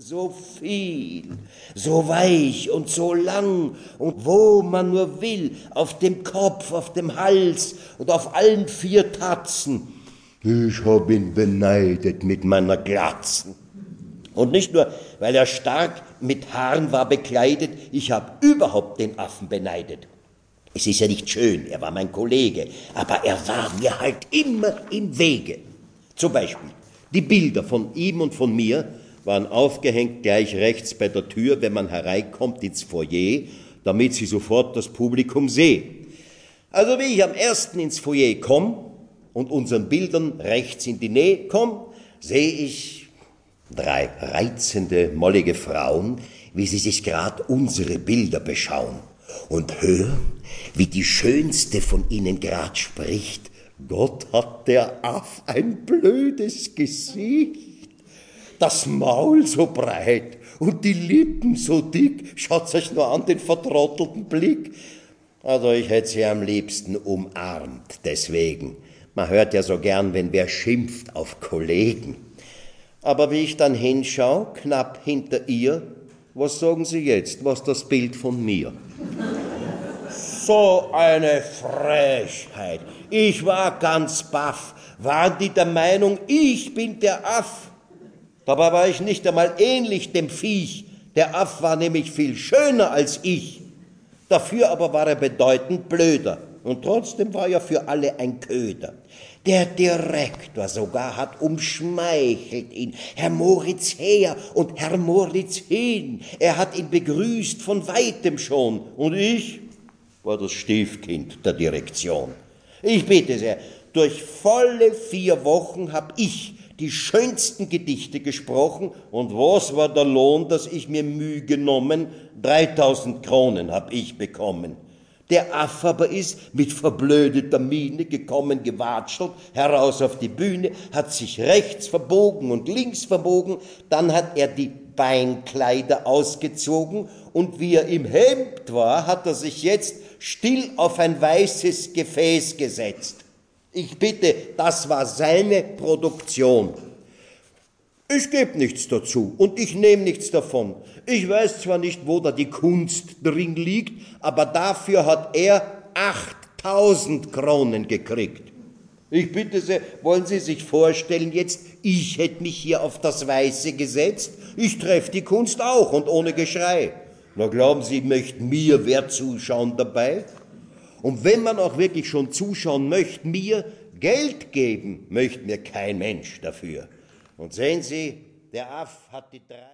so viel, so weich und so lang und wo man nur will, auf dem Kopf, auf dem Hals und auf allen vier Tatzen. Ich hab ihn beneidet mit meiner Glatzen. Und nicht nur, weil er stark mit Haaren war bekleidet, ich hab überhaupt den Affen beneidet. Es ist ja nicht schön, er war mein Kollege, aber er war mir halt immer im Wege. Zum Beispiel die Bilder von ihm und von mir waren aufgehängt gleich rechts bei der Tür, wenn man hereinkommt ins Foyer, damit sie sofort das Publikum sehen. Also wie ich am ersten ins Foyer komme und unseren Bildern rechts in die Nähe komme, sehe ich drei reizende, mollige Frauen, wie sie sich grad unsere Bilder beschauen und höre, wie die schönste von ihnen grad spricht, Gott hat der Aff ein blödes Gesicht das Maul so breit und die Lippen so dick. Schaut euch nur an den vertrottelten Blick. Also ich hätte sie am liebsten umarmt, deswegen. Man hört ja so gern, wenn wer schimpft auf Kollegen. Aber wie ich dann hinschau, knapp hinter ihr, was sagen Sie jetzt, was das Bild von mir? So eine Frechheit. Ich war ganz baff. Waren die der Meinung, ich bin der Aff? Dabei war ich nicht einmal ähnlich dem Viech. Der Aff war nämlich viel schöner als ich. Dafür aber war er bedeutend blöder. Und trotzdem war er für alle ein Köder. Der Direktor sogar hat umschmeichelt ihn. Herr Moritz her und Herr Moritz hin. Er hat ihn begrüßt von weitem schon. Und ich war das Stiefkind der Direktion. Ich bitte sehr, durch volle vier Wochen hab ich die schönsten Gedichte gesprochen und was war der Lohn, dass ich mir Mühe genommen? 3000 Kronen hab ich bekommen. Der Aff aber ist mit verblödeter Miene gekommen, gewatschelt, heraus auf die Bühne, hat sich rechts verbogen und links verbogen, dann hat er die Beinkleider ausgezogen und wie er im Hemd war, hat er sich jetzt still auf ein weißes Gefäß gesetzt. Ich bitte, das war seine Produktion. Ich gebe nichts dazu und ich nehme nichts davon. Ich weiß zwar nicht, wo da die Kunst drin liegt, aber dafür hat er 8000 Kronen gekriegt. Ich bitte Sie, wollen Sie sich vorstellen jetzt, ich hätte mich hier auf das Weiße gesetzt, ich treffe die Kunst auch und ohne Geschrei. Na glauben Sie, möchte mir wer zuschauen dabei? Und wenn man auch wirklich schon zuschauen möchte, mir Geld geben möchte mir kein Mensch dafür. Und sehen Sie, der Aff hat die drei.